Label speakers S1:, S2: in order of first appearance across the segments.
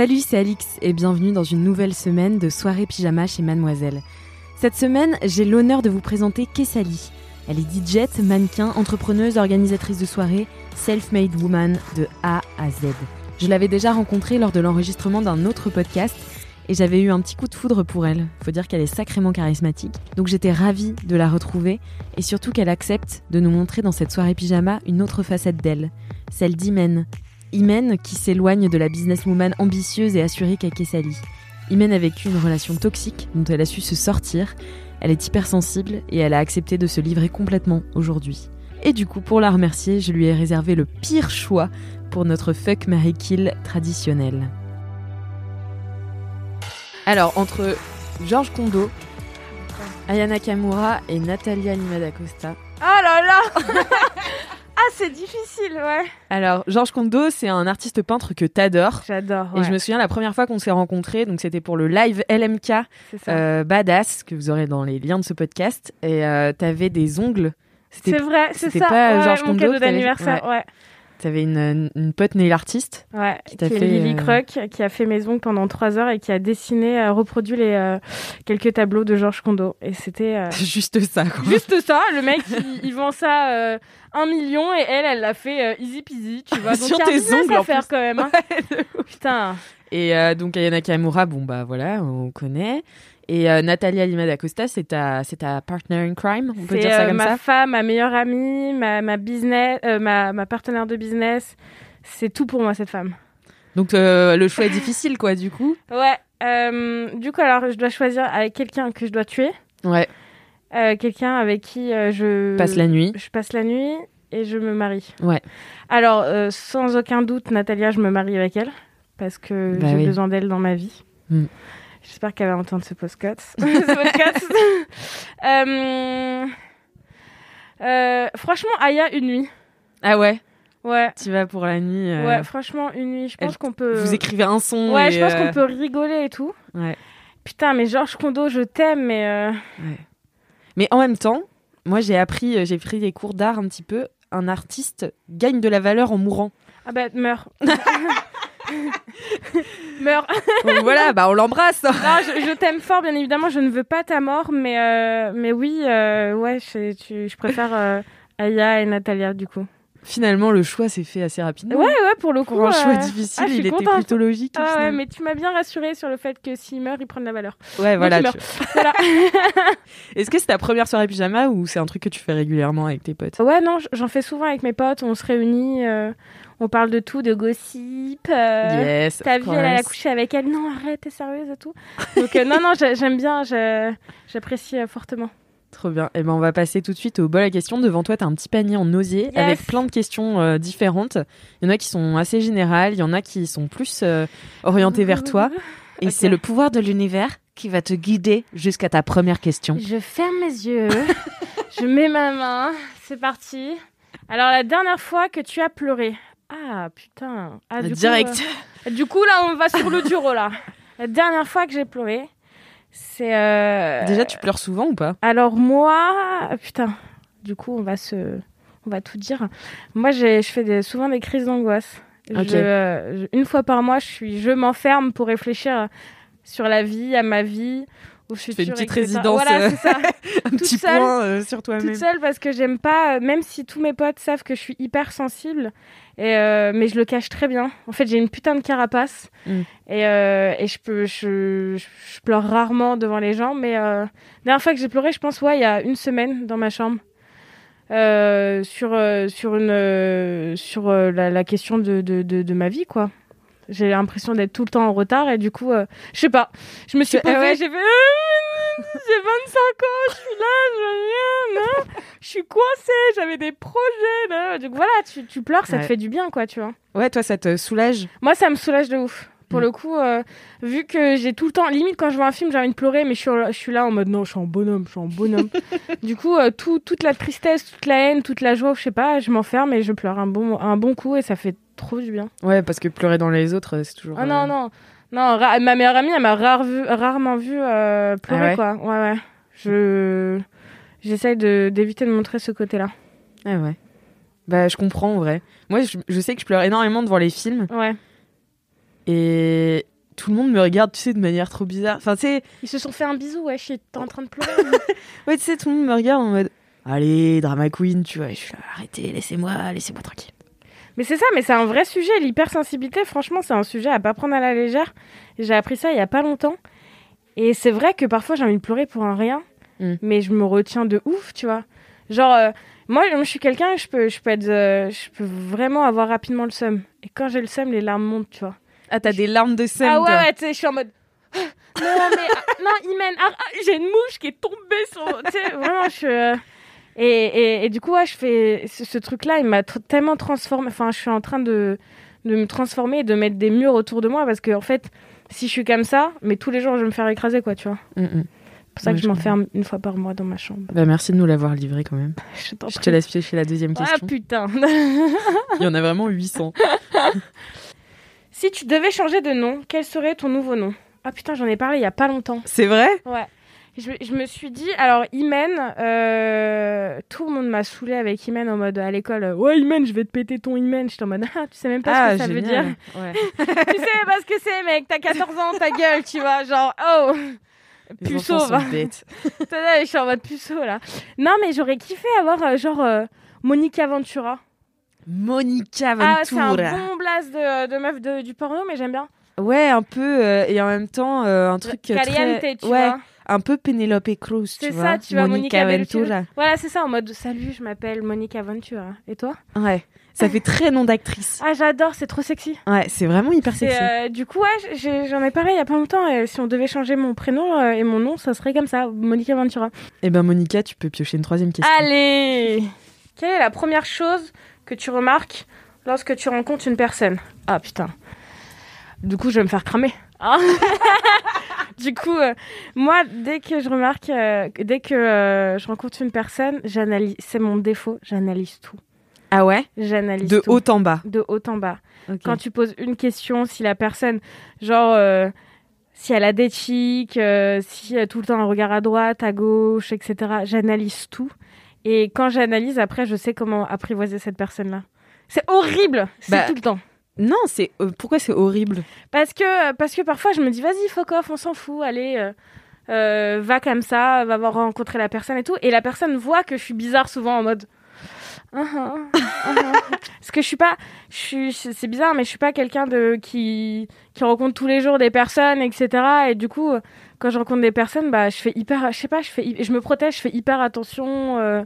S1: Salut, c'est Alix et bienvenue dans une nouvelle semaine de soirée pyjama chez Mademoiselle. Cette semaine, j'ai l'honneur de vous présenter Kessali. Elle est DJ, mannequin, entrepreneuse, organisatrice de soirée, self-made woman de A à Z. Je l'avais déjà rencontrée lors de l'enregistrement d'un autre podcast et j'avais eu un petit coup de foudre pour elle. Faut dire qu'elle est sacrément charismatique. Donc j'étais ravie de la retrouver et surtout qu'elle accepte de nous montrer dans cette soirée pyjama une autre facette d'elle, celle d'Imen. Imen qui s'éloigne de la businesswoman ambitieuse et assurée qu'est Kessali. Imen a vécu une relation toxique dont elle a su se sortir. Elle est hypersensible et elle a accepté de se livrer complètement aujourd'hui. Et du coup, pour la remercier, je lui ai réservé le pire choix pour notre fuck Mary Kill traditionnel. Alors, entre Georges Kondo, Ayana Kamura et Natalia Lima d'Acosta.
S2: Oh là là Ah, c'est difficile, ouais.
S1: Alors, Georges Kondo, c'est un artiste peintre que t'adores.
S2: J'adore.
S1: Et je me souviens la première fois qu'on s'est rencontrés, donc c'était pour le live LMK euh, Badass que vous aurez dans les liens de ce podcast. Et euh, t'avais des ongles.
S2: c'est vrai, c'est ça.
S1: pas
S2: ouais,
S1: Georges
S2: mon
S1: Kondo
S2: cadeau d'anniversaire, ouais.
S1: T'avais une, une pote nail artiste.
S2: Ouais,
S1: Qui
S2: qui, est
S1: fait,
S2: Lily
S1: euh,
S2: Croc, qui a fait mes ongles pendant trois heures et qui a dessiné, euh, reproduit les euh, quelques tableaux de Georges Kondo. Et c'était euh,
S1: Juste ça, quoi.
S2: juste ça. Le mec, il, il vend ça euh, un million et elle, elle l'a fait easy peasy, tu vois. Donc
S1: Sur
S2: y a
S1: tes ongles,
S2: à faire
S1: plus.
S2: quand même. hein. Putain.
S1: Et donc Ayana Kamura, bon bah voilà, on connaît. Et euh, Natalia Lima d'Acosta, c'est ta, c'est ta partner in crime, on peut
S2: C'est
S1: dire ça
S2: euh,
S1: comme
S2: ma
S1: ça?
S2: femme, ma meilleure amie, ma, ma business, euh, ma, ma partenaire de business. C'est tout pour moi cette femme.
S1: Donc euh, le choix est difficile, quoi, du coup.
S2: Ouais. euh, du coup, alors je dois choisir avec quelqu'un que je dois tuer,
S1: Ouais.
S2: euh, quelqu'un avec qui euh, je
S1: Passe la nuit.
S2: je passe la nuit et je me marie.
S1: Ouais.
S2: Alors euh, sans aucun doute, Natalia, je me marie avec elle parce que
S1: Bah
S2: j'ai
S1: oui.
S2: besoin d'elle dans ma vie.
S1: Mm.
S2: J'espère qu'elle va entendre ce podcast. ce podcast. Euh, euh, franchement, Aya, une nuit.
S1: Ah ouais,
S2: Ouais.
S1: tu vas pour la nuit. euh,
S2: Ouais, franchement, une nuit. Je pense qu'on peut.
S1: Vous écrivez un son.
S2: Ouais, je pense qu'on peut rigoler et tout.
S1: Ouais.
S2: Putain, mais Georges Kondo, je t'aime, mais. euh,
S1: Mais en même temps, moi j'ai appris, j'ai pris des cours d'art un petit peu. Un artiste gagne de la valeur en mourant.
S2: Ah bah, meurs. meurs.
S1: Donc voilà, bah on l'embrasse.
S2: Non, je, je t'aime fort, bien évidemment. Je ne veux pas ta mort, mais, euh, mais oui, euh, ouais, je, tu- je préfère euh, Aya et Natalia, du coup.
S1: Finalement, le choix s'est fait assez rapidement.
S2: Ouais, ouais, pour le coup.
S1: Pour un choix difficile,
S2: ah,
S1: il était
S2: contente.
S1: plutôt logique.
S2: Ah ouais, mais tu m'as bien rassurée sur le fait que s'il meurt, il prend de la valeur.
S1: Ouais, voilà.
S2: il
S1: tu-
S2: Voilà.
S1: Est-ce que c'est ta première soirée pyjama ou c'est un truc que tu fais régulièrement avec tes potes?
S2: Ouais, non, j'en fais souvent avec mes potes. On se réunit, euh, on parle de tout, de gossip. euh,
S1: Yes.
S2: Ta vie, elle, elle a couché avec elle. Non, arrête, t'es sérieuse et tout. Donc, euh, non, non, j'ai- j'aime bien, j'apprécie euh, fortement.
S1: Trop bien. Et ben on va passer tout de suite au bol à questions. Devant toi, tu as un petit panier en osier
S2: Yes.
S1: avec plein de questions euh, différentes. Il y en a qui sont assez générales, il y en a qui sont plus euh, orientées vers toi. Et c'est le pouvoir de l'univers qui va te guider jusqu'à ta première question.
S2: Je ferme mes yeux, je mets ma main, c'est parti. Alors, la dernière fois que tu as pleuré. Ah, putain. Ah, du coup,
S1: Direct.
S2: euh, du coup, là, on va sur le dur, là. La dernière fois que j'ai pleuré, c'est. euh,
S1: Déjà, tu pleures souvent ou pas?
S2: Alors moi, putain, du coup, on va se, on va tout dire. Moi, j'ai, je fais des- souvent des crises d'angoisse. Euh, je- une fois par mois, je suis, je m'enferme pour réfléchir sur la vie, à ma vie, au
S1: fais
S2: futur.
S1: une petite
S2: etc.
S1: résidence,
S2: Voilà,
S1: euh,
S2: ça.
S1: Un petit
S2: seule.
S1: point euh, sur toi-même.
S2: Toute seule parce que j'aime pas, euh, même si tous mes potes savent que je suis hyper sensible, et, euh, mais je le cache très bien. En fait, j'ai une putain de carapace
S1: Mm.
S2: et, et je, peux, je, pleure rarement devant les gens. Mais la dernière fois que j'ai pleuré, je pense, ouais, il y a une semaine dans ma chambre. sur, sur, une, sur la, la question de, de, de, de ma vie, quoi. J'ai l'impression d'être tout le temps en retard et du coup, euh, je sais pas. Je me suis
S1: ah
S2: posée,
S1: ouais.
S2: j'ai fait. j'ai 25 ans, je suis là, je viens, je suis coincée, j'avais des projets. Là. Donc voilà, tu, tu pleures, ça
S1: Ouais.
S2: te fait du bien, quoi, tu vois.
S1: Ouais, toi, ça te soulage?
S2: Moi, ça me soulage de ouf. Pour
S1: Mm.
S2: le coup, euh, vu que j'ai tout le temps, limite quand je vois un film, j'ai envie de pleurer, mais je suis, je suis là en mode non, je suis en bonhomme, je suis en bonhomme. du coup, euh, tout, toute la tristesse, toute la haine, toute la joie, je sais pas, je m'enferme et je pleure un bon, un bon coup et ça fait trop du bien.
S1: Ouais, parce que pleurer dans les autres, euh, c'est toujours.
S2: Ah
S1: euh,
S2: non, non, non, ma meilleure amie, elle m'a rare vu, rarement vu euh, pleurer,
S1: Ah ouais
S2: quoi. Ouais, ouais. Je. J'essaye de- d'éviter de montrer ce côté-là.
S1: Ah ouais. Bah, je comprends en vrai. Moi, je, je sais que je pleure énormément devant les films
S2: Ouais.
S1: et tout le monde me regarde, tu sais, de manière trop bizarre. Enfin, tu sais,
S2: Ils se sont fait un bisou, ouais, je suis en train de pleurer.
S1: ouais, tu sais, tout le monde me regarde en mode Allez, drama queen, tu vois. Je suis là, arrêtez, laissez-moi, laissez-moi tranquille.
S2: Mais c'est ça, mais c'est un vrai sujet. L'hypersensibilité, franchement, c'est un sujet à pas prendre à la légère. J'ai appris ça il y a pas longtemps. Et c'est vrai que parfois j'ai envie de pleurer pour un rien,
S1: Mm.
S2: mais je me retiens de ouf, tu vois. Genre, euh, moi, je suis quelqu'un, je peux, je peux être, euh, je peux vraiment avoir rapidement le seum. Et quand j'ai le seum, les larmes montent, tu vois.
S1: Ah, t'as des larmes de scène,
S2: ah ouais, ouais, tu sais, je suis en mode. non, mais ah, non, Imen, ah, ah, j'ai une mouche qui est tombée sur. Tu sais, vraiment, je suis. euh, Et, et, et du coup, ouais, je fais ce, ce truc-là, il m'a tellement transformé. Enfin, je suis en train de, de me transformer et de mettre des murs autour de moi parce que, en fait, si je suis comme ça, mais tous les jours, je vais me faire écraser, quoi, tu vois.
S1: Mm, mm.
S2: C'est pour ça
S1: Ouais,
S2: que
S1: je
S2: m'enferme une fois par mois dans ma chambre.
S1: Bah, merci de nous l'avoir livré quand même.
S2: Je
S1: Je te laisse piocher la deuxième
S2: Ah
S1: question.
S2: putain.
S1: Il y en a vraiment 800.
S2: si tu devais changer de nom, quel serait ton nouveau nom? Ah putain, j'en ai parlé il y a pas longtemps.
S1: C'est vrai?
S2: Ouais. Je, je me suis dit, alors Imen, euh, tout le monde m'a saoulé avec Imen en mode à l'école, ouais Imen, je vais te péter ton Imen. J'étais en mode, ah, tu sais même pas ce que ça veut dire.
S1: Ouais.
S2: tu sais pas ce que c'est, mec, t'as 14 ans, ta gueule, tu vois, genre, oh,
S1: Les
S2: puceau, va. je suis en mode puceau là. Non, mais j'aurais kiffé avoir euh, genre euh, Monica Ventura.
S1: Monica
S2: Ah, c'est un
S1: Ventura.
S2: bon blast de, de meuf de- du porno, mais j'aime bien.
S1: Ouais, un peu, euh, et en même temps, euh, un truc
S2: Caliente,
S1: très...
S2: tu
S1: ouais,
S2: vois.
S1: Un peu Penelope Cruz, tu
S2: C'est
S1: vois.
S2: ça, tu vois,
S1: Monica
S2: Monica
S1: Ventura.
S2: Voilà, c'est ça, en mode salut, je m'appelle Monica Ventura. Et toi?
S1: Ouais, ça fait très nom d'actrice.
S2: Ah, j'adore, c'est trop sexy.
S1: Ouais, c'est vraiment hyper
S2: C'est,
S1: sexy.
S2: euh, du coup, ouais, j'en ai parlé il y a pas longtemps. Et si on devait changer mon prénom euh, et mon nom, ça serait comme ça, Monica Ventura.
S1: Eh ben Monica, tu peux piocher une troisième question.
S2: Allez Quelle est la première chose que tu remarques lorsque tu rencontres une personne? Ah putain. Du coup, je vais me faire cramer. Hein du coup, euh, moi, dès que je remarque, euh, dès que euh, je rencontre une personne, j'analyse. C'est mon défaut, j'analyse tout.
S1: Ah ouais?
S2: J'analyse
S1: De
S2: tout.
S1: haut en bas.
S2: De haut en bas. Quand tu poses une question, si la personne, genre, si elle a des chics, si elle a tout le temps un regard à droite, à gauche, etc., j'analyse tout. Et quand j'analyse, après, je sais comment apprivoiser cette personne-là. C'est horrible, c'est
S1: Bah,
S2: tout le temps.
S1: Non, c'est euh, pourquoi c'est horrible?
S2: Parce que, parce que parfois, je me dis, vas-y, fuck off, on s'en fout, allez, euh, euh, va comme ça, va voir rencontrer la personne et tout. Et la personne voit que je suis bizarre souvent en mode. Ah, ah, ah. Parce que je suis pas, je suis, c'est bizarre, mais je suis pas quelqu'un de qui qui rencontre tous les jours des personnes, etc. Et du coup, quand je rencontre des personnes, bah, je fais hyper, je sais pas, je fais, je me protège, je fais hyper attention. euh,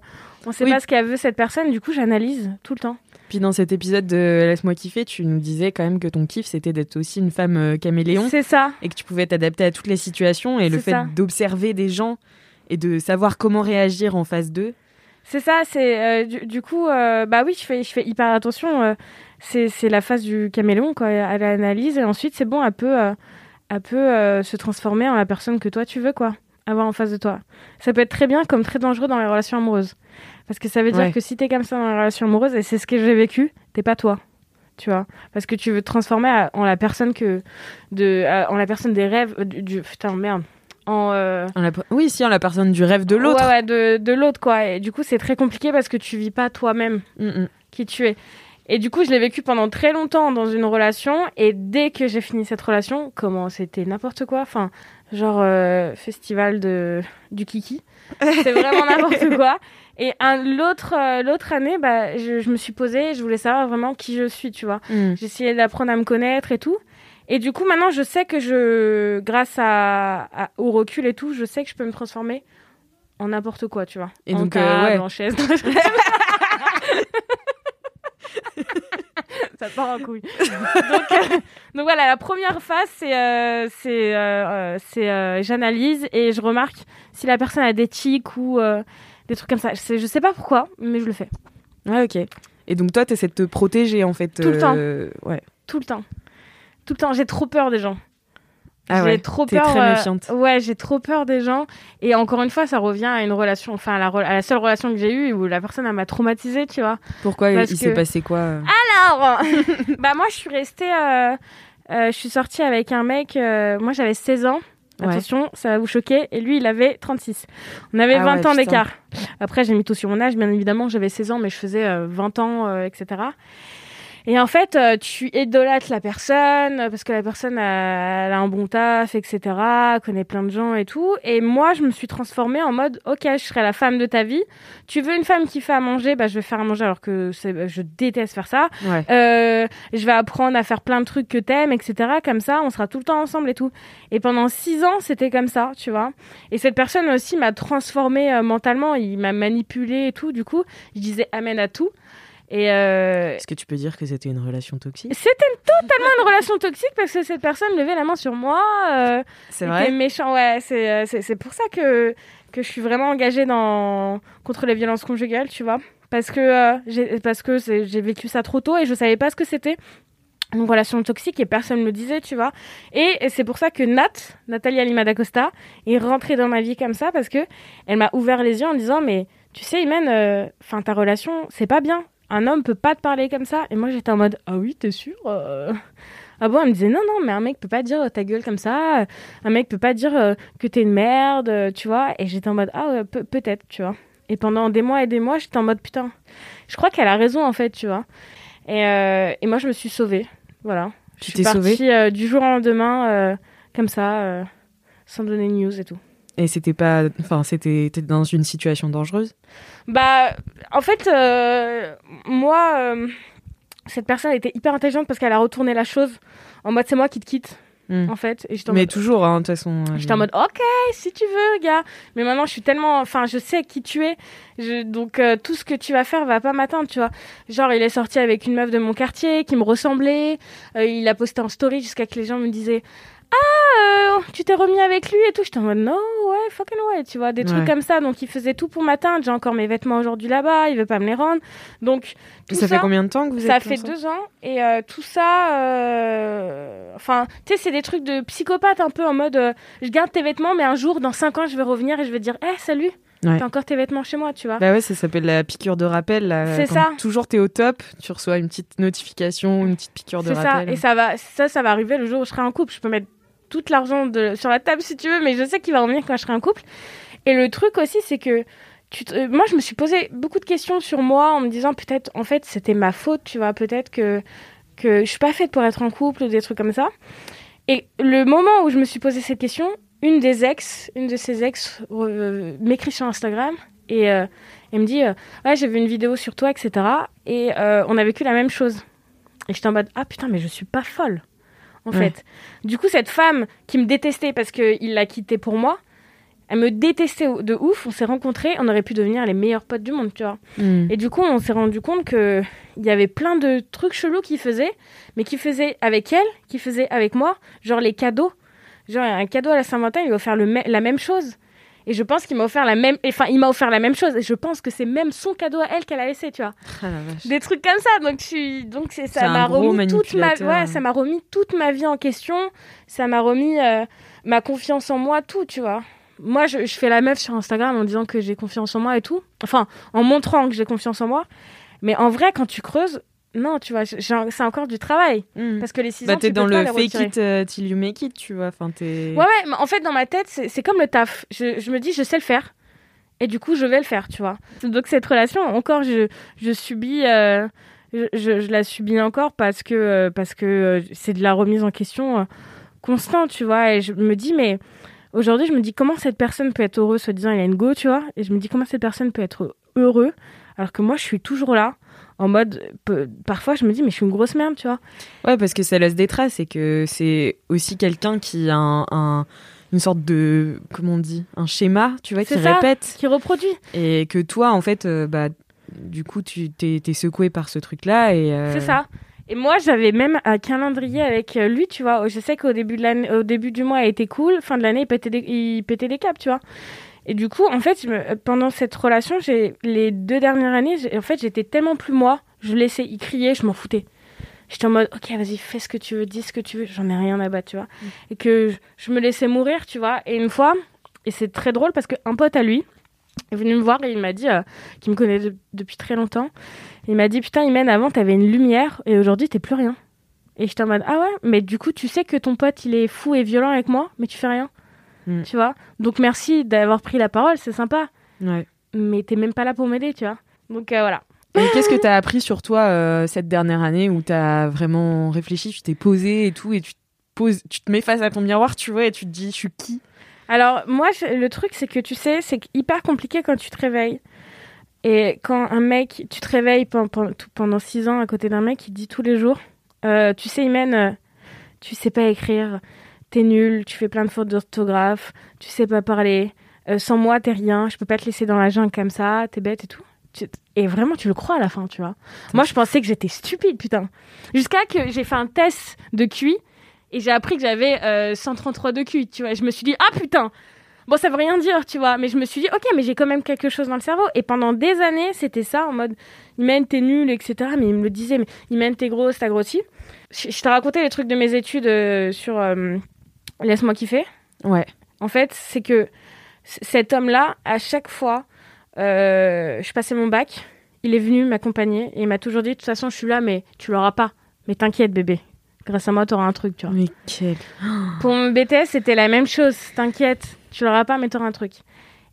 S2: on sait
S1: Oui.
S2: pas ce qu'elle veut cette personne, du coup, j'analyse tout le temps.
S1: Puis dans cet épisode de Laisse-moi kiffer, tu nous disais quand même que ton kiff c'était d'être aussi une femme euh, caméléon
S2: C'est ça.
S1: et que tu pouvais t'adapter à toutes les situations et le fait d'observer des gens et de savoir comment réagir en face d'eux.
S2: C'est ça, c'est euh, du, du coup, euh, bah oui, je fais, je fais hyper attention. euh, c'est, la phase du caméléon, quoi. Elle analyse et ensuite, c'est bon, elle peut, elle peut euh, se transformer en la personne que toi tu veux, quoi. Avoir en face de toi. Ça peut être très bien comme très dangereux dans les relations amoureuses. Parce que ça veut dire
S1: Ouais.
S2: que si t'es comme ça dans les relations amoureuses, et c'est ce que j'ai vécu, t'es pas toi. Tu vois Parce que tu veux te transformer à- en la personne que. De, à- en la personne des rêves. euh, Du, du- putain, merde. En. euh,
S1: En la- Oui, si, en la personne du rêve de l'autre.
S2: Ouais, ouais, de, de l'autre, quoi. Et du coup, c'est très compliqué parce que tu vis pas toi-même
S1: Mm, mm.
S2: qui tu es. Et du coup, je l'ai vécu pendant très longtemps dans une relation. Et dès que j'ai fini cette relation, comment c'était n'importe quoi. Enfin, genre euh, festival de du kiki. C'est vraiment n'importe quoi. Et l'autre, euh, l'autre année, bah, je, je me suis posée. Je voulais savoir vraiment qui je suis, tu vois.
S1: Mm.
S2: J'essayais d'apprendre à me connaître et tout. Et du coup, maintenant, je sais que je, grâce à, à- au recul et tout, je sais que je peux me transformer en n'importe quoi, tu vois.
S1: Et
S2: en
S1: donc, euh,
S2: table,
S1: ouais.
S2: en chaise.
S1: Ça
S2: part en couille. donc, euh, donc voilà, la première phase, c'est euh, c'est euh, j'analyse et je remarque si la personne a des tics ou des trucs comme ça. Je sais, je sais pas pourquoi, mais je le fais.
S1: Ouais, ok. Et donc toi, tu essaies de te protéger en fait.
S2: Tout le temps. Ouais. Tout le temps. Tout le temps. J'ai trop peur des gens.
S1: Ah j'ai trop peur. Très méfiante.
S2: ouais, j'ai trop peur des gens. Et encore une fois, ça revient à une relation, enfin à la, à la seule relation que j'ai eue où la personne m'a traumatisée, tu vois.
S1: Pourquoi il s'est passé quoi
S2: Alors, bah moi je suis restée, euh, euh, je suis sortie avec un mec. Euh, moi j'avais 16 ans. Attention, ça va vous choquer. Et lui, il avait 36. On avait 20 ah ans d'écart. Après, j'ai mis tout sur mon âge, bien évidemment. J'avais 16 ans, mais je faisais 20 ans, etc. Et en fait, euh, tu idolâtres la personne parce que la personne a, elle a un bon taf, etc., connaît plein de gens et tout. Et moi, je me suis transformée en mode, ok, je serai la femme de ta vie. Tu veux une femme qui fait à manger, bah je vais faire à manger alors que je déteste faire ça. Euh, je vais apprendre à faire plein de trucs que t'aimes, etc. Comme ça, on sera tout le temps ensemble et tout. Et pendant six ans, c'était comme ça, tu vois. Et cette personne aussi m'a transformée euh, mentalement. Il m'a manipulée et tout. Du coup, je disais amen à tout.
S1: Euh, Est-ce que tu peux dire que c'était une relation toxique?
S2: C'était totalement une relation toxique parce que cette personne levait la main sur moi. Euh,
S1: c'est vrai?
S2: méchant, ouais. Euh, c'est pour ça que, que je suis vraiment engagée dans, contre les violences conjugales, tu vois. Parce que parce que j'ai vécu ça trop tôt et je savais pas ce que c'était une relation toxique et personne ne me disait, tu vois. Et, c'est pour ça que Nat, Natalia Lima d'Acosta, est rentrée dans ma vie comme ça parce que elle m'a ouvert les yeux en disant, mais tu sais, Imen, enfin ta relation, c'est pas bien un homme peut pas te parler comme ça. Et moi, j'étais en mode, ah oui, t'es sûr euh Ah bon, elle me disait, non, non, mais un mec peut pas dire ta gueule comme ça. Un mec peut pas dire euh, que t'es une merde, euh, tu vois. Et j'étais en mode, ah ouais, peut-être, tu vois. Et pendant des mois et des mois, j'étais en mode, putain, je crois qu'elle a raison, en fait, tu vois. Et, et moi, je me suis sauvée. Voilà.
S1: Tu
S2: t'es
S1: sauvée?
S2: du jour au lendemain, comme ça, sans donner de news et tout.
S1: Et c'était pas, enfin, c'était dans une situation dangereuse?
S2: Bah, en fait, euh, moi, euh, cette personne était hyper intelligente parce qu'elle a retourné la chose en mode c'est moi qui te quitte. Hmm. En fait,
S1: et Mais toujours, hein, de toute façon.
S2: Euh, j'étais en mode, ok, si tu veux, gars. Mais maintenant, je suis tellement, enfin, je sais qui tu es. Je... Donc, tout ce que tu vas faire va pas m'atteindre, tu vois. Genre, il est sorti avec une meuf de mon quartier qui me ressemblait. il a posté en story jusqu'à que les gens me disaient, ah, euh, tu t'es remis avec lui et tout. J'étais en mode, non, ouais, fucking ouais, tu vois, des trucs comme ça. Donc, il faisait tout pour m'atteindre. J'ai encore mes vêtements aujourd'hui là-bas, il veut pas me les rendre. Donc,
S1: tout ça, fait combien de temps que vous
S2: ça
S1: êtes
S2: Ça fait deux ans. Et euh, tout ça, euh, enfin, tu sais, c'est des trucs de psychopathe un peu en mode, je garde tes vêtements, mais un jour, dans cinq ans, je vais revenir et je vais dire, hé, salut. T'as encore tes vêtements chez moi, tu vois.
S1: Bah ouais, ça s'appelle la piqûre de rappel.
S2: C'est ça.
S1: Toujours t'es au top, tu reçois une petite notification, une petite piqûre de rappel.
S2: C'est ça. Et ça va, ça, ça va arriver le jour où je serai en couple. Je peux mettre toute l'argent sur la table si tu veux, mais je sais qu'il va revenir quand je serai en couple. Et le truc aussi, c'est que tu moi, je me suis posé beaucoup de questions sur moi en me disant peut-être, en fait, c'était ma faute, tu vois, peut-être que, que je suis pas faite pour être en couple ou des trucs comme ça. Et le moment où je me suis posé cette question, une des ex, une de ses ex euh, m'écrit sur Instagram et euh, elle me dit euh, Ouais, j'ai vu une vidéo sur toi, etc. Et on a vécu la même chose. Et j'étais en mode Ah putain, mais je suis pas folle en fait. Du coup, cette femme qui me détestait parce qu'il l'a quitté pour moi, elle me détestait de ouf. On s'est rencontrés, on aurait pu devenir les meilleurs potes du monde, tu vois. Hmm. Et du coup, on s'est rendu compte que il y avait plein de trucs chelous qu'il faisait, mais qu'il faisait avec elle, qu'il faisait avec moi, genre les cadeaux. Genre un cadeau à la Saint-Valentin, il va faire le la même chose. Et je pense qu'il m'a offert la même, enfin, il m'a offert la même chose. Et je pense que c'est même son cadeau à elle qu'elle a laissé, tu vois. Ah, Des trucs comme ça. Donc, donc c'est, ça m'a remis toute ma, ouais, ça m'a remis toute ma vie en question. Ça m'a remis euh, ma confiance en moi, tout, tu vois. Moi, je, je, fais la meuf sur Instagram en disant que j'ai confiance en moi et tout. Enfin, en montrant que j'ai confiance en moi. Mais en vrai, quand tu creuses, non, tu vois, c'est encore du travail. Hmm. Parce que les 6 bah, ans,
S1: t'es dans
S2: le
S1: fake it uh, till you make it, tu vois. Enfin,
S2: es... Ouais, ouais, mais en fait, dans ma tête, c'est comme le taf. Je, je, me dis, je sais le faire. Et du coup, je vais le faire, tu vois. Donc, cette relation, encore, je, je subis. Euh, je, je, la subis encore parce que euh, parce que euh, c'est de la remise en question constante, tu vois. Et je me dis, mais aujourd'hui, je me dis, comment cette personne peut être heureuse, se disant, il a une go, tu vois. Et je me dis, comment cette personne peut être heureux alors que moi, je suis toujours là en mode parfois je me dis mais je suis une grosse merde tu vois
S1: ouais parce que ça laisse des traces et que c'est aussi quelqu'un qui a un, une sorte de comment on dit un schéma tu vois qui répète
S2: qui reproduit
S1: et que toi en fait euh, bah du coup tu t'es, secoué par ce truc là et
S2: euh, c'est ça Et moi, j'avais même un calendrier avec euh, lui, tu vois. Je sais qu'au début, de l'année, au début du mois, il était cool. Fin de l'année, il pétait des, il pétait des câbles, tu vois. Et du coup, en fait, pendant cette relation, j'ai les deux dernières années, en fait, j'étais tellement plus moi. Je laissais y crier, je m'en foutais. J'étais en mode, ok, vas-y, fais ce que tu veux, dis ce que tu veux, j'en ai rien à battre, tu vois. Et que je, je me laissais mourir, tu vois. Et une fois, et c'est très drôle parce qu'un pote à lui est venu me voir et il m'a dit, euh, qu'il me connaît de- depuis très longtemps, il m'a dit, putain, Imen, avant, t'avais une lumière et aujourd'hui, t'es plus rien. Et j'étais en mode, ah ouais, mais du coup, tu sais que ton pote, il est fou et violent avec moi, mais tu fais rien.
S1: Mm.
S2: Tu vois? Donc merci d'avoir pris la parole, c'est sympa.
S1: Ouais.
S2: Mais t'es même pas là pour m'aider, tu vois. Donc euh, voilà.
S1: Et qu'est-ce que t'as appris sur toi euh, cette dernière année où t'as vraiment réfléchi, tu t'es posé et tout, et tu te poses, tu te mets face à ton miroir, tu vois, et tu te dis, je suis qui?
S2: Alors, moi, je- le truc, c'est que tu sais, c'est hyper compliqué quand tu te réveilles. Et quand un mec, tu te réveilles pendant six ans à côté d'un mec qui te dit tous les jours, euh, tu sais, Imen, tu sais pas écrire, t'es nul, tu fais plein de fautes d'orthographe, tu sais pas parler, euh, sans moi, t'es rien, je peux pas te laisser dans la jungle comme ça, t'es bête et tout. Et vraiment, tu le crois à la fin, tu vois. Moi, je pensais que j'étais stupide, putain. Jusqu'à que j'ai fait un test de QI et j'ai appris que j'avais euh, 133 de QI, tu vois. Je me suis dit, ah putain Bon, ça veut rien dire, tu vois. Mais je me suis dit, ok, mais j'ai quand même quelque chose dans le cerveau. Et pendant des années, c'était ça, en mode, Imen, t'es nul, etc. Mais il me le disait, mais Imen, t'es grosse, t'as grossi. Je, je t'ai raconté les trucs de mes études euh, sur euh, Laisse-moi kiffer.
S1: Ouais.
S2: En fait, c'est que cet homme-là, à chaque fois, euh, je passais mon bac, il est venu m'accompagner et il m'a toujours dit, de toute façon, je suis là, mais tu l'auras pas. Mais t'inquiète, bébé. Grâce à moi, t'auras un truc, tu vois.
S1: Mais quel.
S2: Pour mon BTS, c'était la même chose. T'inquiète, tu l'auras pas, mais t'auras un truc.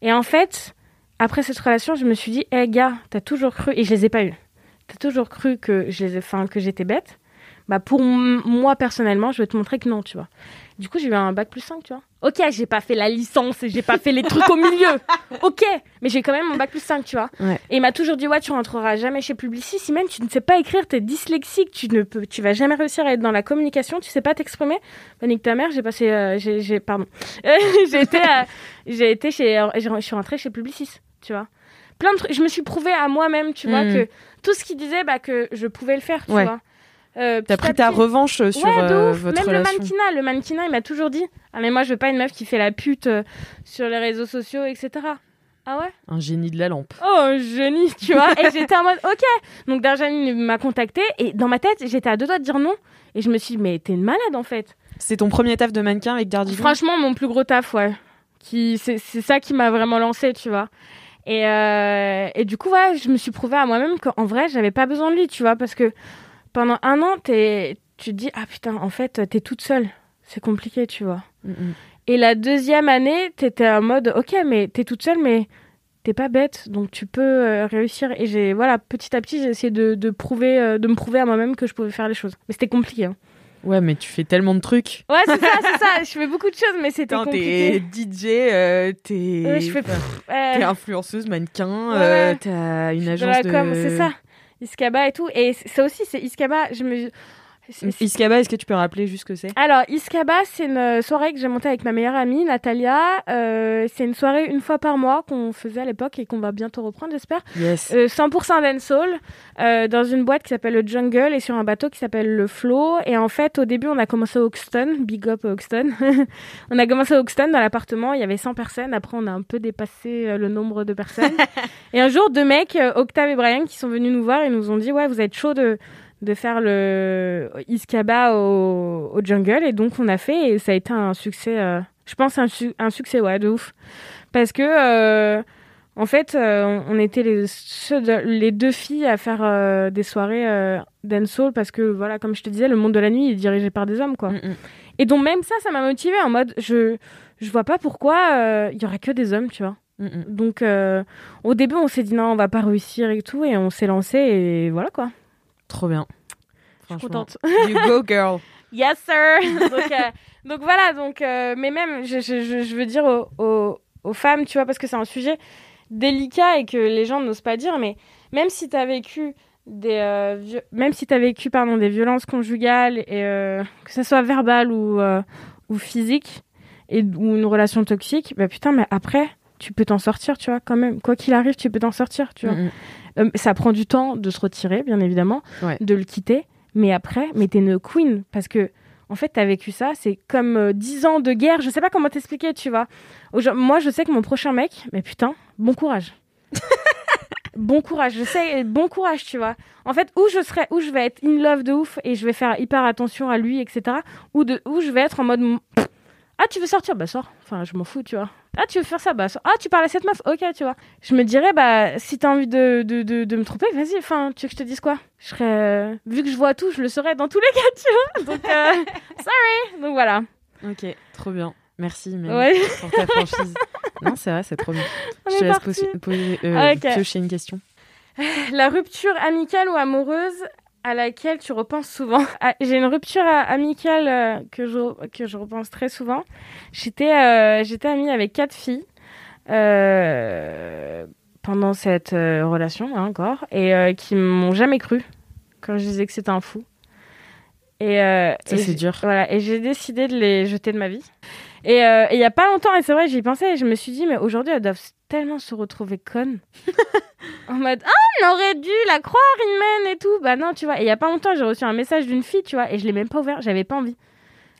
S2: Et en fait, après cette relation, je me suis dit, hé gars, t'as toujours cru, et je les ai pas eu. T'as toujours cru que je les ai, enfin, que j'étais bête. Bah pour moi personnellement, je vais te montrer que non, tu vois. Du coup, j'ai eu un bac plus 5, tu vois. Ok, j'ai pas fait la licence et j'ai pas fait les trucs au milieu. Ok, mais j'ai quand même mon bac plus 5, tu vois.
S1: Ouais.
S2: Et il m'a toujours dit, ouais, tu rentreras jamais chez Publicis. Si même tu ne sais pas écrire, t'es dyslexique, tu ne peux, tu vas jamais réussir à être dans la communication, tu sais pas t'exprimer. Bah, nique ta mère, j'ai passé, euh, j'ai, pardon. j'ai été, euh, j'ai été chez, j'ai- je suis rentrée chez Publicis, tu vois. Plein de trucs. Je me suis prouvé à moi-même, tu vois,
S1: Mhm.
S2: que tout ce qu'il disait, bah, que je pouvais le faire, tu
S1: Ouais.
S2: vois. Euh,
S1: T'as pris ta revanche sur
S2: ouais, de
S1: euh,
S2: ouf.
S1: votre
S2: Même
S1: relation.
S2: le mannequinat, le mannequinat, il m'a toujours dit Ah, mais moi, je veux pas une meuf qui fait la pute euh, sur les réseaux sociaux, etc. Ah ouais?
S1: Un génie de la lampe.
S2: Oh, un génie, tu vois. et j'étais en mode Ok. Donc, Darjani m'a contacté et dans ma tête, j'étais à deux doigts de dire non. Et je me suis dit Mais t'es une malade en fait.
S1: C'est ton premier taf de mannequin avec Dardy
S2: Franchement, mon plus gros taf, ouais. Qui, c'est, c'est ça qui m'a vraiment lancé, tu vois. Et, euh, et du coup, ouais, je me suis prouvé à moi-même qu'en vrai, j'avais pas besoin de lui, tu vois, parce que pendant un an, t'es, tu te dis, ah putain, en fait, t'es toute seule. C'est compliqué, tu vois.
S1: Mm, mm.
S2: Et la deuxième année, t'étais en mode, ok, mais t'es toute seule, mais t'es pas bête, donc tu peux euh, réussir. Et j'ai, voilà, petit à petit, j'ai essayé de, de prouver, euh, de me prouver à moi-même que je pouvais faire les choses. Mais c'était compliqué. hein.
S1: Ouais, mais tu fais tellement de trucs.
S2: Ouais, c'est ça, c'est ça. Je fais beaucoup de choses, mais c'était compliqué.
S1: T'es DJ, euh, t'es
S2: Ouais, je fais- Ouais.
S1: t'es influenceuse, mannequin,
S2: Ouais,
S1: euh, t'as une agence de...
S2: c'est ça. Iskaba et tout. Et ça aussi, c'est Iskaba. Je me... c'est- c'est-
S1: Iskaba, est-ce que tu peux rappeler juste ce que c'est?
S2: Alors, Iskaba, c'est une soirée que j'ai montée avec ma meilleure amie, Natalia. Euh, c'est une soirée une fois par mois qu'on faisait à l'époque et qu'on va bientôt reprendre, j'espère.
S1: Yes.
S2: Euh, 100% dancehall, euh, dans une boîte qui s'appelle le Jungle et sur un bateau qui s'appelle le Flow. Et en fait, au début, on a commencé à Hoxton, big up Hoxton. on a commencé à Hoxton dans l'appartement, il y avait 100 personnes. Après, on a un peu dépassé euh, le nombre de personnes. et un jour, deux mecs, euh, Octave et Brian, qui sont venus nous voir et nous ont dit, ouais, vous êtes chaud de de faire le Iskaba au, au jungle et donc on a fait et ça a été un succès euh, je pense un, su- un succès ouais de ouf parce que euh, en fait, euh, on était les, deux filles à faire des soirées dancehall parce que, voilà, comme je te disais, le monde de la nuit est dirigé par des hommes, quoi.
S1: Mm, mm.
S2: Et donc, même ça, ça m'a motivée en mode, je, je vois pas pourquoi il y aurait que des hommes, tu vois.
S1: Mm.
S2: Donc, au début, on s'est dit non, on va pas réussir et tout, et on s'est lancé, et voilà, quoi.
S1: Trop bien.
S2: Je suis contente.
S1: You go, girl.
S2: Yes, sir. donc, euh, donc voilà, donc, euh, mais même, je, je, je, je veux dire aux, aux, aux femmes, tu vois, parce que c'est un sujet délicat et que les gens n'osent pas dire, mais même si tu as vécu des euh, même si tu as vécu pardon des violences conjugales et que ça soit verbal ou ou physique et ou une relation toxique, bah putain mais après tu peux t'en sortir, tu vois, quand même. Quoi qu'il arrive, tu peux t'en sortir, tu vois.
S1: Mm, mm.
S2: Euh, ça prend du temps de se retirer, bien évidemment,
S1: Ouais.
S2: de le quitter. Mais après, mais t'es une queen parce que en fait, t'as vécu ça. C'est comme euh, 10 ans de guerre. Je sais pas comment t'expliquer, tu vois. Moi, je sais que mon prochain mec, mais putain, bon courage. bon courage. Je sais, bon courage, tu vois. En fait, où je serai, où je vais être in love de ouf et je vais faire hyper attention à lui, etc. Ou de, où je vais être en mode, ah, tu veux sortir, bah sors. Enfin, je m'en fous, tu vois. Ah, tu veux faire ça, bah sors. Ah, tu parles à cette meuf, ok, tu vois. Je me dirais, bah, si t'as envie de, de, de, de me tromper, vas-y. Enfin, tu veux que je te dise quoi? Je serais, euh, vu que je vois tout, je le saurais dans tous les cas, tu vois. Donc, euh, sorry. Donc voilà.
S1: Ok, trop bien. Merci, Mel,
S2: Ouais.
S1: pour ta franchise. non, c'est vrai, c'est trop bien.
S2: On
S1: Je te laisse poser, poser- euh, piocher une question.
S2: La rupture amicale ou amoureuse à laquelle tu repenses souvent. Ah, J'ai une rupture euh, amicale euh, que, je, que je repense très souvent. J'étais euh, j'étais amie avec quatre filles euh, pendant cette relation hein, encore et qui m'ont jamais cru quand je disais que c'était un fou. Et,
S1: Ça,
S2: et
S1: c'est dur.
S2: Voilà, et j'ai décidé de les jeter de ma vie. Et il y a pas longtemps, et c'est vrai, j'y pensais, et je me suis dit, mais aujourd'hui, elles doivent tellement se retrouver connes. en mode, ah, on aurait dû la croire, Inmen et tout. Bah non, tu vois. Et il y a pas longtemps, j'ai reçu un message d'une fille, tu vois, et je l'ai même pas ouvert, j'avais pas envie.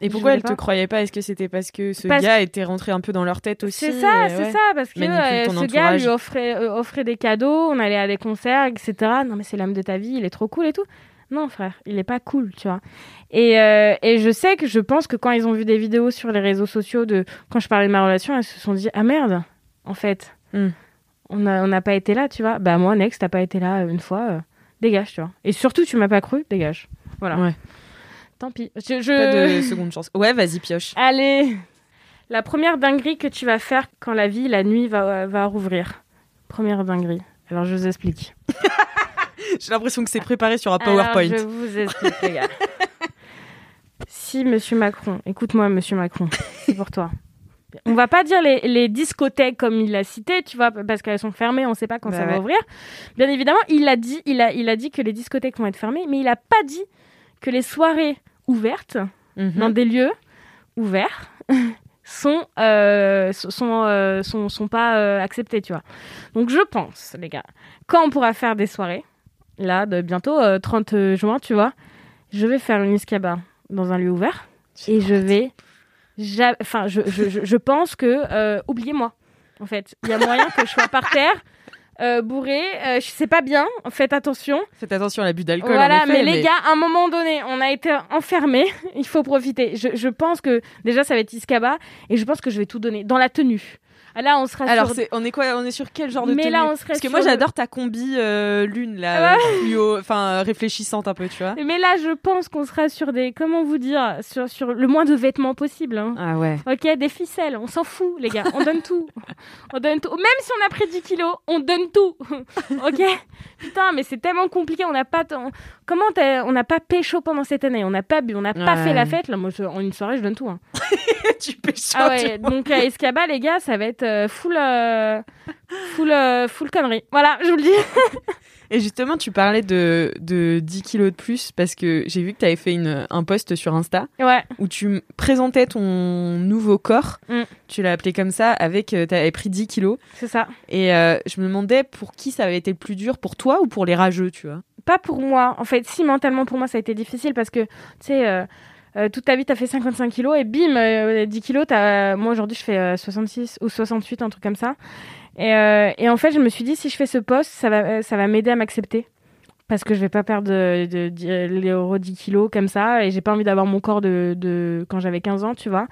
S1: Et pourquoi elle te
S2: pas.
S1: croyait pas? Est-ce que c'était parce que ce
S2: Parce-
S1: gars était rentré un peu dans leur tête aussi?
S2: C'est ça, c'est
S1: ouais.
S2: ça, parce que euh, ce gars lui offrait, euh, offrait des cadeaux, on allait à des concerts, etc. Non, mais c'est l'homme de ta vie, il est trop cool et tout. Non, frère, il est pas cool, tu vois. Et, euh, et je sais que je pense que quand ils ont vu des vidéos sur les réseaux sociaux de quand je parlais de ma relation, elles se sont dit ah merde, en fait,
S1: Hmm.
S2: on n'a on pas été là, tu vois. Bah moi, Next, t'as pas été là euh, une fois, euh, dégage, tu vois. Et surtout, tu m'as pas cru, dégage. Voilà.
S1: Ouais.
S2: Tant pis. Je, je-
S1: Pas de seconde chance. Ouais, vas-y, pioche.
S2: Allez, la première dinguerie que tu vas faire quand la vie, la nuit va, va rouvrir. Première dinguerie. Alors je vous explique.
S1: J'ai l'impression que c'est préparé sur un
S2: Alors,
S1: PowerPoint.
S2: je vous explique, les gars. Si Monsieur Macron, écoute-moi, Monsieur Macron, c'est pour toi. On va pas dire les, les discothèques comme il l'a cité, tu vois, parce qu'elles sont fermées, on ne sait pas quand
S1: Bah
S2: ça
S1: ouais.
S2: va ouvrir. Bien évidemment, il a dit, il a, il a dit que les discothèques vont être fermées, mais il a pas dit que les soirées ouvertes
S1: Mhm.
S2: dans des lieux ouverts sont euh, sont, euh, sont sont pas euh, acceptés, tu vois. Donc je pense, les gars, quand on pourra faire des soirées, là, de bientôt euh, 30 juin, tu vois, je vais faire une escaba dans un lieu ouvert et je vais, enfin, je, je, je, je pense que euh, oubliez-moi. En fait, il y a moyen que je sois par terre. Euh, bourré, euh, je sais pas bien, faites attention.
S1: Faites attention à l'abus d'alcool.
S2: Voilà,
S1: en effet,
S2: mais les gars, à un moment donné, on a été enfermés. Il faut profiter. Je, je pense que déjà, ça va être Iskaba et je pense que je vais tout donner dans la tenue. Ah, Là, on sera
S1: Alors,
S2: sur.
S1: c'est- on est quoi On est sur quel genre de
S2: Mais
S1: tenue
S2: là, on serait
S1: Parce que
S2: sur
S1: moi, j'adore ta combi euh, lune là,
S2: Ouais.
S1: euh, enfin euh, réfléchissante un peu, tu vois.
S2: Mais là, je pense qu'on sera sur des. Comment vous dire Sur, sur le moins de vêtements possible. hein.
S1: Ah ouais.
S2: Ok, des ficelles, on s'en fout, les gars, on donne tout. On donne tout. Même si on a pris 10 kilos, on donne tout. ok? Putain, mais c'est tellement compliqué, on n'a pas. Comment on n'a pas pécho pendant cette année? On n'a pas bu, on n'a pas fait la fête. Là, moi, je- en une soirée, je donne tout. hein.
S1: tu pêches.
S2: Ah ouais, donc euh, Escaba, les gars, ça va être euh, full, euh, full, euh, full connerie. Voilà, je vous le dis.
S1: Et justement, tu parlais de, de 10 kilos de plus parce que j'ai vu que tu avais fait une, un post sur Insta
S2: Ouais,
S1: où tu présentais ton nouveau corps.
S2: Mm.
S1: Tu l'as appelé comme ça, avec tu avais pris 10 kilos.
S2: c'est ça.
S1: Et euh, je me demandais pour qui ça avait été le plus dur, pour toi ou pour les rageux, tu vois?
S2: Pas pour moi. En fait, si mentalement pour moi, ça a été difficile parce que, tu sais, euh, euh, toute ta vie, t'as fait 55 kilos et bim, euh, 10 kilos, t'as... moi aujourd'hui, je fais euh, 66 ou 68, un truc comme ça. Et, euh, et en fait, je me suis dit, si je fais ce poste, ça va, euh, ça va m'aider à m'accepter. Parce que je vais pas perdre de, de, de- les euros 10 kilos comme ça. Et j'ai pas envie d'avoir mon corps de, de quand j'avais 15 ans, tu vois.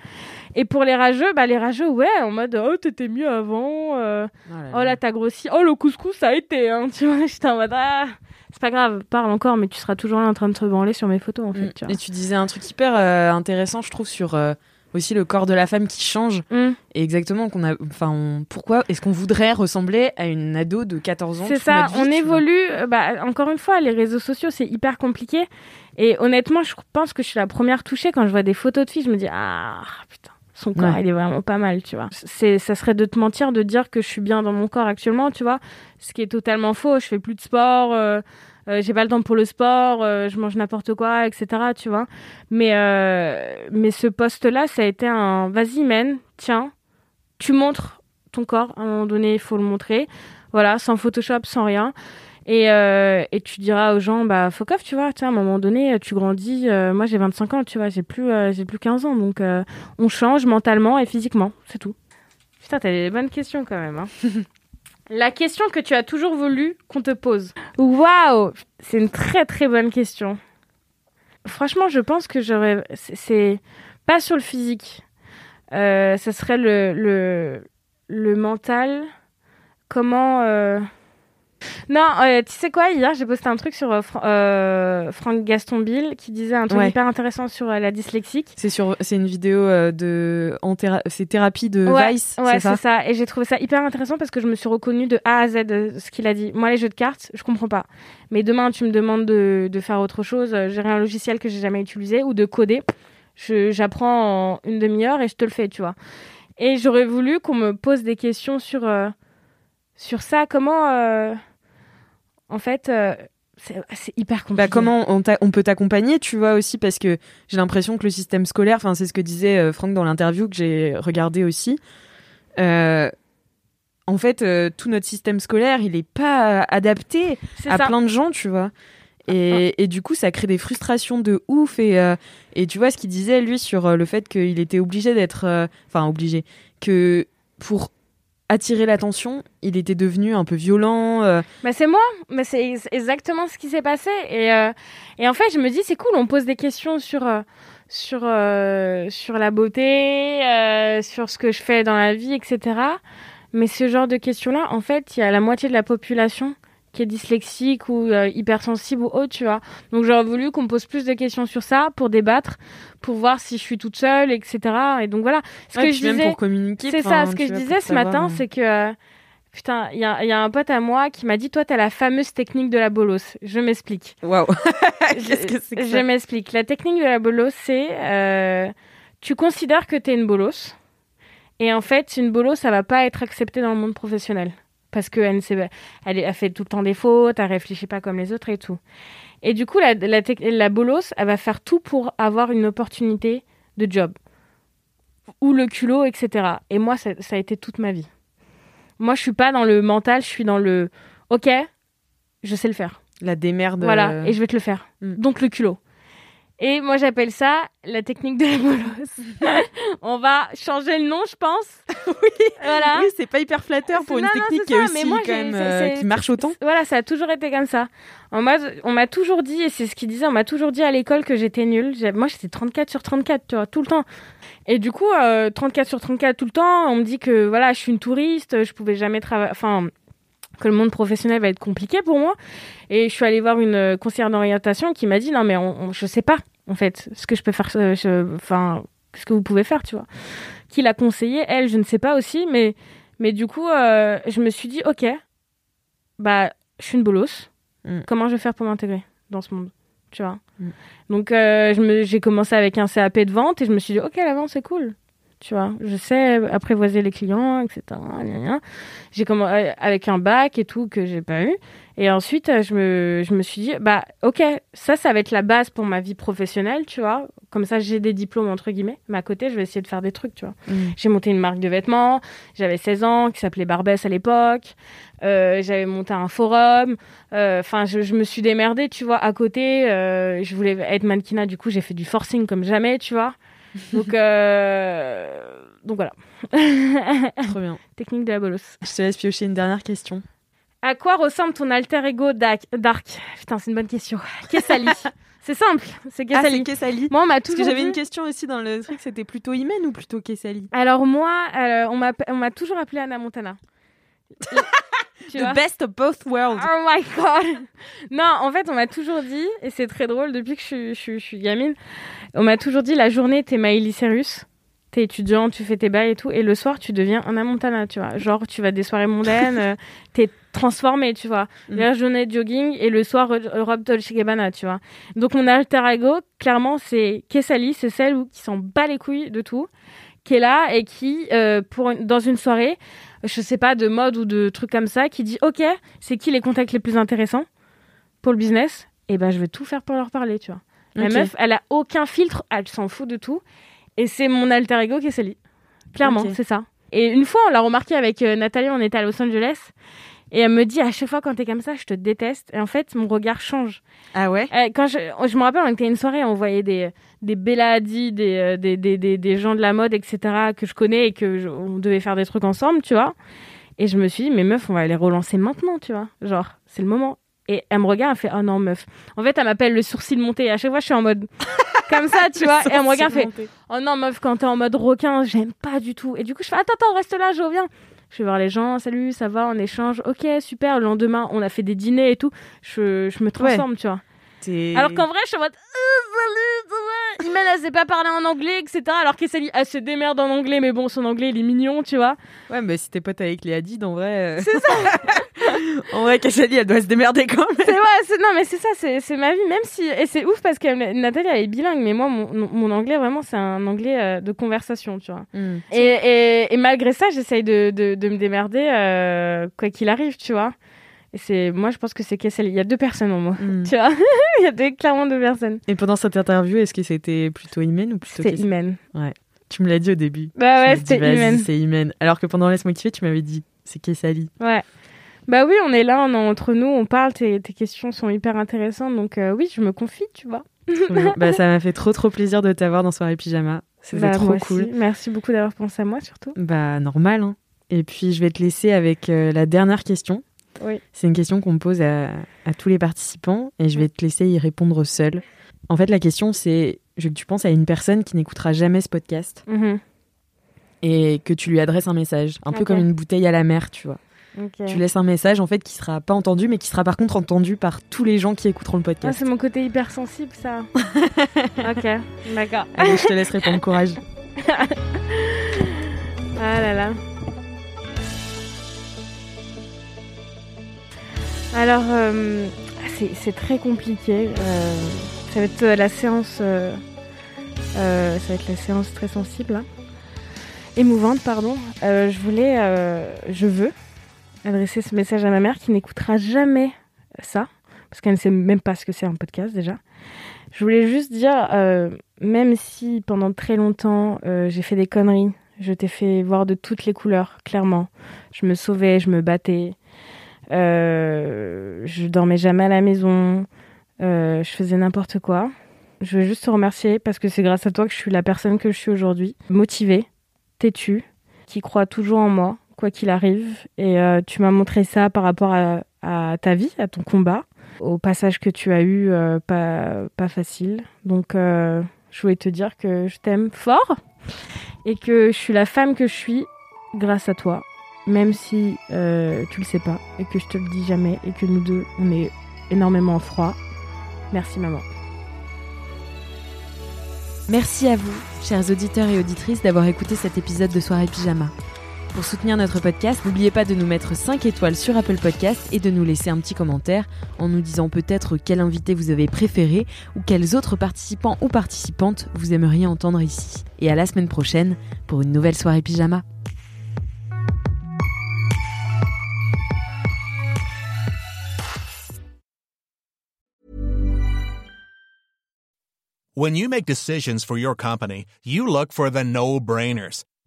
S2: Et pour les rageux, bah les rageux, ouais, en mode, oh, t'étais mieux avant. euh, Oh là, t'as grossi. Oh, le couscous, ça a été, hein. Tu vois, j'étais en mode, ah, c'est pas grave, parle encore, mais tu seras toujours là en train de te branler sur mes photos, en fait.
S1: Mm.
S2: Tu vois.
S1: Et tu disais un truc hyper euh, intéressant, je trouve, sur euh, aussi le corps de la femme qui change.
S2: Mm.
S1: Et exactement, qu'on a, enfin, on- pourquoi est-ce qu'on voudrait ressembler à une ado de 14 ans
S2: C'est ça,
S1: vie,
S2: on évolue. euh, Bah, encore une fois, les réseaux sociaux, c'est hyper compliqué. Et honnêtement, je pense que je suis la première touchée quand je vois des photos de filles. Je me dis, ah, putain, son corps,
S1: Ouais.
S2: il est vraiment pas mal, tu vois. C'est, ça serait de te mentir de dire que je suis bien dans mon corps actuellement, tu vois. Ce qui est totalement faux. Je fais plus de sport. euh, euh, j'ai pas le temps pour le sport, euh, je mange n'importe quoi, etc. Tu vois. Mais, mais ce poste-là, ça a été un vas-y, man, tiens, tu montres ton corps. À un moment donné, il faut le montrer. Voilà, sans Photoshop, sans rien. Et, euh, et tu diras aux gens, bah, fuck off, tu vois, tu à un moment donné, tu grandis. euh, moi, j'ai 25 ans, tu vois, j'ai plus, euh, j'ai plus 15 ans. Donc, euh, on change mentalement et physiquement, c'est tout. Putain, t'as des bonnes questions quand même. Hein. La question que tu as toujours voulu qu'on te pose. Waouh C'est une très très bonne question. Franchement, je pense que j'aurais. c'est- pas sur le physique. Ça serait le, le, le mental. Comment. Non, euh, tu sais quoi, hier j'ai posté un truc sur euh, Fra- euh, Franck Gaston Bill qui disait un truc
S1: Ouais.
S2: hyper intéressant sur euh, la dyslexique.
S1: C'est sur, c'est une vidéo de, en théra- c'est thérapie de
S2: Ouais,
S1: Vice,
S2: Ouais,
S1: c'est ça.
S2: Et j'ai trouvé ça hyper intéressant parce que je me suis reconnue de A à Z de ce qu'il a dit. Moi, les jeux de cartes, je comprends pas. Mais demain, tu me demandes de, de faire autre chose, gérer un logiciel que j'ai jamais utilisé ou de coder. J'apprends en une demi-heure et je te le fais, tu vois. Et j'aurais voulu qu'on me pose des questions sur, sur ça. Comment, en fait, euh, c'est hyper compliqué.
S1: Bah, comment on, peut t'accompagner, tu vois aussi, parce que j'ai l'impression que le système scolaire, enfin c'est ce que disait euh, Franck dans l'interview que j'ai regardé aussi. euh, en fait, tout notre système scolaire, il est pas adapté à
S2: ça.
S1: plein de gens, tu vois. Et, et du coup, ça crée des frustrations de ouf. Et, et tu vois ce qu'il disait, lui, sur le fait qu'il était obligé d'être. Enfin, obligé. Que pour attirer l'attention, il était devenu un peu violent. euh,
S2: Bah c'est moi, mais c'est ex- exactement ce qui s'est passé. Et, euh, et en fait, je me dis, c'est cool, on pose des questions sur, euh, sur, euh, sur la beauté, sur ce que je fais dans la vie, etc. Mais ce genre de questions-là, en fait, il y a la moitié de la population qui est dyslexique ou euh, hypersensible ou autre, tu vois. Donc j'aurais voulu qu'on me pose plus de questions sur ça pour débattre, pour voir si je suis toute seule, etc. Et donc voilà. Ce
S1: ouais,
S2: que je disais,
S1: pour communiquer.
S2: c'est ça, ce que je disais ce matin,
S1: euh,
S2: c'est que. euh, Putain, il y a, il y a un pote à moi qui m'a dit Toi, t'as la fameuse technique de la bolos. Je m'explique.
S1: Waouh Qu'est-ce que c'est que
S2: Je
S1: ça?
S2: m'explique. La technique de la bolos, c'est. euh, tu considères que t'es une bolos. Et en fait, une bolos, ça va pas être accepté dans le monde professionnel. Parce qu'elle elle, elle fait tout le temps des fautes, elle réfléchit pas comme les autres et tout. Et du coup, la, la, bolos, elle va faire tout pour avoir une opportunité de job. Ou le culot, etc. Et moi, ça, ça a été toute ma vie. Moi, je suis pas dans le mental, je suis dans le OK, je sais le faire.
S1: La démerde.
S2: Voilà,
S1: euh,
S2: et je vais te le faire.
S1: Mm.
S2: Donc le culot. Et moi, j'appelle ça la technique de la bolos. On va changer le nom, je pense. oui. Voilà.
S1: Oui, c'est pas hyper flatteur pour une
S2: non,
S1: technique
S2: c'est
S1: qui est
S2: ça, mais
S1: aussi
S2: moi,
S1: quand
S2: j'ai-
S1: même
S2: c'est-
S1: euh, qui marche autant.
S2: Voilà, ça a toujours été comme ça. En mode, on m'a toujours dit, et c'est ce qu'il disait, on m'a toujours dit à l'école que j'étais nulle. Moi, j'étais 34 sur 34, tu vois, tout le temps. Et du coup, euh, 34 sur 34 tout le temps, on me dit que voilà, je suis une touriste, je pouvais jamais travailler. Enfin, que le monde professionnel va être compliqué pour moi. Et je suis allée voir une euh, conseillère d'orientation qui m'a dit non, mais on, on- je sais pas, en fait, ce que je peux faire. euh, Enfin, ce que vous pouvez faire, tu vois. Qui l'a conseillé Elle, je ne sais pas aussi, mais, mais du coup, euh, je me suis dit ok, bah, je suis une bolosse.
S1: Mm.
S2: Comment je vais faire pour m'intégrer dans ce monde Tu vois?
S1: Mm.
S2: Donc, euh, j'ai commencé avec un CAP de vente et je me suis dit, ok, la vente, c'est cool. Tu vois, je sais apprivoiser les clients, etc. J'ai commencé avec un bac et tout que j'ai pas eu. Et ensuite, euh, je me, je me suis dit, bah, ok, ça, ça va être la base pour ma vie professionnelle, tu vois. Comme ça, j'ai des diplômes, entre guillemets. Mais à côté, je vais essayer de faire des trucs, tu vois.
S1: Mm.
S2: J'ai monté une marque de vêtements. J'avais 16 ans, qui s'appelait Barbès à l'époque. Euh, j'avais monté un forum. Euh, Enfin, je, je me suis démerdée, tu vois. À côté, euh, je voulais être mannequinat. Du coup, j'ai fait du forcing comme jamais, tu vois. Donc, euh, donc voilà.
S1: Trop bien.
S2: Technique de la bolos.
S1: Je te laisse piocher une dernière question.
S2: À quoi ressemble ton alter ego Dark, Putain, c'est une bonne question. Kessali. c'est simple. C'est
S1: Ah, c'est
S2: Kessali.
S1: Kessali.
S2: Moi, on m'a
S1: Parce que
S2: toujours
S1: j'avais
S2: dit-
S1: une question aussi dans le truc, c'était plutôt Imen ou plutôt Kessali
S2: Alors moi, euh, on m'a on m'a toujours appelé Anna Montana. Tu
S1: The
S2: vois
S1: best of both worlds.
S2: Oh my god Non, en fait, on m'a toujours dit, et c'est très drôle depuis que je, suis- je, suis- je suis gamine, on m'a toujours dit la journée, t'es Miley Cyrus, t'es étudiant, tu fais tes bails et tout, et le soir, tu deviens Anna Montana, tu vois. Genre, tu vas des soirées mondaines, euh, t'es transformé, tu vois.
S1: Mhm.
S2: La journée jogging et le soir, ro- robe Dolce Gabbana, tu vois. Donc, mon alter ego, clairement, c'est Kessali, c'est celle où- qui s'en bat les couilles de tout, qui est là et qui, euh, pour une- dans une soirée, je sais pas, de mode ou de trucs comme ça, qui dit Ok, c'est qui les contacts les plus intéressants pour le business? Et ben, je vais tout faire pour leur parler, tu vois. La meuf, elle a aucun filtre, elle s'en fout de tout. Et c'est mon alter ego qui est Célie. Clairement, c'est ça. Et une fois, on l'a remarqué avec euh, Nathalie, on était à Los Angeles. Et elle me dit, à chaque fois quand t'es comme ça, je te déteste. Et en fait, mon regard change.
S1: Ah ouais?
S2: Euh, quand je, je me rappelle, on était à une soirée, on voyait des, des Bella Hadid, des, euh, des, des, des, des gens de la mode, etc., que je connais et que je- on devait faire des trucs ensemble, tu vois. Et je me suis dit, mais meuf, on va les relancer maintenant, tu vois. Genre, c'est le moment. Et elle me regarde, elle fait, oh non, meuf. En fait, elle m'appelle le sourcil monté. Et à chaque fois, je suis en mode, comme ça, tu vois. Et elle me regarde, elle fait, oh non, meuf, quand t'es en mode requin, j'aime pas du tout. Et du coup, je fais, attends, attends, reste là, je reviens. Je vais voir les gens, salut, ça va, on échange. Ok, super. Le lendemain, on a fait des dîners et tout. Je, je me transforme, tu vois. Alors qu'en vrai, je suis en mode Euh, salut, ça va? Imen, elle sait pas parler en anglais, etc. Alors qu'Essali, elle se démerde en anglais, mais bon, son anglais, il est mignon, tu vois.
S1: Ouais, mais si t'es pote avec les Hadid, en vrai. C'est ça En vrai, Kachali, elle doit se démerder quand même.
S2: C'est ouais, non, mais c'est ça, c'est ma vie, même si. Et c'est ouf parce que Nathalie, elle est bilingue, mais moi, mon, mon anglais, vraiment, c'est un anglais euh, de conversation, tu vois. Et, et, et malgré ça, j'essaye de, de, de me démerder, euh, quoi qu'il arrive, tu vois. Et c'est, moi, je pense que c'est Kessel. Il y a deux personnes en moi.
S1: Mm.
S2: Tu vois, il y a deux, clairement deux personnes.
S1: Et pendant cette interview, est-ce que c'était plutôt Imen ou plutôt
S2: C'était Imen.
S1: Tu me l'as dit au début.
S2: Bah ouais, c'était Imen.
S1: C'est Imen. Alors que pendant Laisse-moi kiffer, tu m'avais dit c'est Kessali.
S2: Ouais. Bah oui, on est là, on est entre nous, on parle, tes, tes questions sont hyper intéressantes, donc euh, oui, je me confie, tu vois.
S1: Bah, ça m'a fait trop trop plaisir de t'avoir dans Soirée Pyjama. C'était
S2: Bah,
S1: trop cool.
S2: aussi. Merci beaucoup d'avoir pensé à moi, surtout.
S1: Bah, normal. Hein. Et puis, je vais te laisser avec euh, la dernière question.
S2: Oui.
S1: C'est une question qu'on pose à, à tous les participants et je vais te laisser y répondre seul. En fait, la question, c'est je veux que tu penses à une personne qui n'écoutera jamais ce podcast
S2: Mhm.
S1: et que tu lui adresses un message, un peu comme une bouteille à la mer, tu vois. Tu laisses un message en fait qui sera pas entendu, mais qui sera par contre entendu par tous les gens qui écouteront le
S2: Ah,
S1: podcast.
S2: c'est mon côté hypersensible, ça. ok, d'accord.
S1: Allez, je te laisse répondre, courage.
S2: Ah là là. Alors, euh, c'est très compliqué. euh, ça va être la séance. euh, ça va être la séance très sensible. hein. Émouvante, pardon. Je voulais. je veux adresser ce message à ma mère qui n'écoutera jamais ça. Parce qu'elle ne sait même pas ce que c'est un podcast déjà. Je voulais juste dire, euh, même si pendant très longtemps euh, j'ai fait des conneries, je t'ai fait voir de toutes les couleurs, clairement. Je me sauvais, je me battais. Euh, je dormais jamais à la maison. Euh, je faisais n'importe quoi. Je veux juste te remercier parce que c'est grâce à toi que je suis la personne que je suis aujourd'hui. Motivée, têtue, qui croit toujours en moi, quoi qu'il arrive. Et euh, tu m'as montré ça par rapport à, ta vie, à ton combat, au passage que tu as eu, euh, pas, facile. Donc, euh, je voulais te dire que je t'aime fort et que je suis la femme que je suis grâce à toi, même si tu le sais pas et que je te le dis jamais et que nous deux on est énormément en froid. Merci maman.
S1: Merci à vous, chers auditeurs et auditrices, d'avoir écouté cet épisode de Soirée Pyjama. Pour soutenir notre podcast, n'oubliez pas de nous mettre 5 étoiles sur Apple Podcast et de nous laisser un petit commentaire en nous disant peut-être quel invité vous avez préféré ou quels autres participants ou participantes vous aimeriez entendre ici. Et à la semaine prochaine pour une nouvelle soirée pyjama.
S3: When you make decisions for your company, you look for the no brainers.